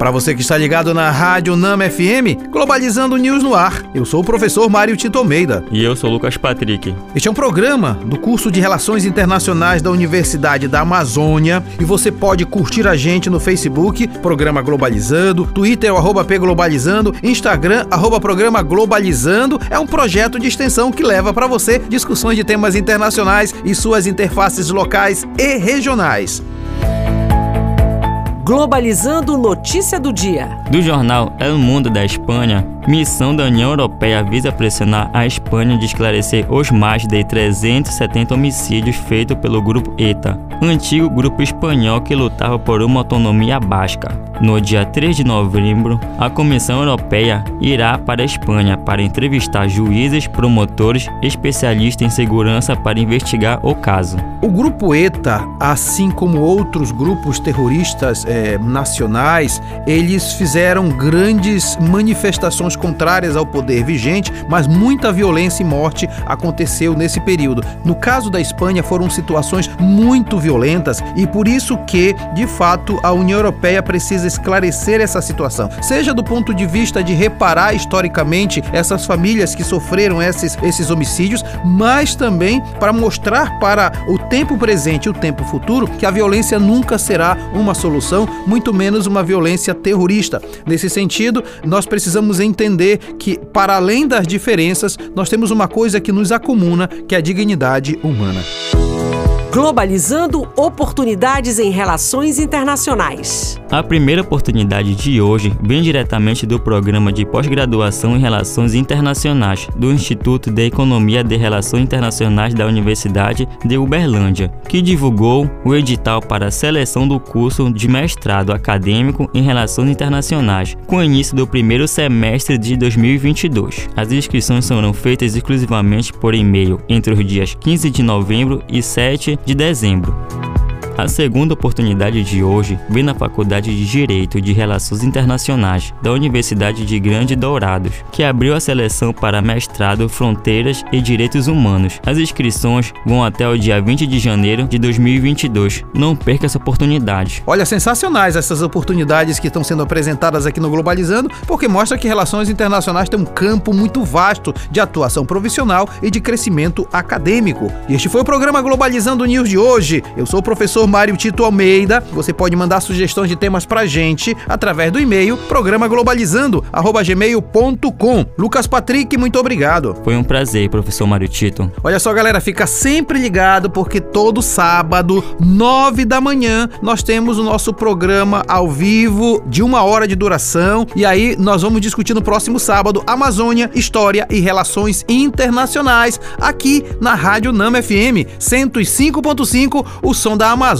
Para você que está ligado na Rádio Nama FM, Globalizando News no ar. Eu sou o professor Mário Tito Almeida. E eu sou o Lucas Patrick. Este é um programa do curso de Relações Internacionais da Universidade da Amazônia e você pode curtir a gente no Facebook, Programa Globalizando, Twitter, arroba Globalizando, Instagram, arroba Programa Globalizando. É um projeto de extensão que leva para você discussões de temas internacionais e suas interfaces locais e regionais. Globalizando notícia do dia. Do jornal El Mundo da Espanha, missão da União Europeia visa pressionar a Espanha de esclarecer os mais de 370 homicídios feitos pelo grupo ETA, antigo grupo espanhol que lutava por uma autonomia basca. No dia 3 de novembro, a Comissão Europeia irá para a Espanha para entrevistar juízes, promotores, especialistas em segurança para investigar o caso. O grupo ETA, assim como outros grupos terroristas eh, nacionais, eles fizeram grandes manifestações contrárias ao poder vigente, mas muita violência e morte aconteceu nesse período. No caso da Espanha, foram situações muito violentas e por isso que, de fato, a União Europeia precisa esclarecer essa situação, seja do ponto de vista de reparar historicamente essas famílias que sofreram esses, esses homicídios, mas também para mostrar para o tempo presente e o tempo futuro que a violência nunca será uma solução, muito menos uma violência terrorista. Nesse sentido, nós precisamos entender que, para além das diferenças, nós temos uma coisa que nos acomuna, que é a dignidade humana. Globalizando oportunidades em relações internacionais. A primeira oportunidade de hoje vem diretamente do programa de pós-graduação em Relações Internacionais do Instituto de Economia de Relações Internacionais da Universidade de Uberlândia, que divulgou o edital para a seleção do curso de mestrado acadêmico em Relações Internacionais, com início do primeiro semestre de 2022. As inscrições serão feitas exclusivamente por e-mail entre os dias 15 de novembro e 7 de dezembro. A segunda oportunidade de hoje vem na Faculdade de Direito de Relações Internacionais da Universidade de Grande Dourados, que abriu a seleção para mestrado Fronteiras e Direitos Humanos. As inscrições vão até o dia 20 de janeiro de 2022. Não perca essa oportunidade. Olha, sensacionais essas oportunidades que estão sendo apresentadas aqui no Globalizando, porque mostra que relações internacionais têm um campo muito vasto de atuação profissional e de crescimento acadêmico. E este foi o programa Globalizando News de hoje. Eu sou o professor Mário Tito Almeida. Você pode mandar sugestões de temas pra gente através do e-mail programa globalizando@gmail.com. Lucas Patrick, muito obrigado. Foi um prazer, professor Mário Tito. Olha só, galera, fica sempre ligado porque todo sábado, nove da manhã, nós temos o nosso programa ao vivo de uma hora de duração e aí nós vamos discutir no próximo sábado Amazônia, História e Relações Internacionais aqui na Rádio Nama FM 105.5, o som da Amazônia.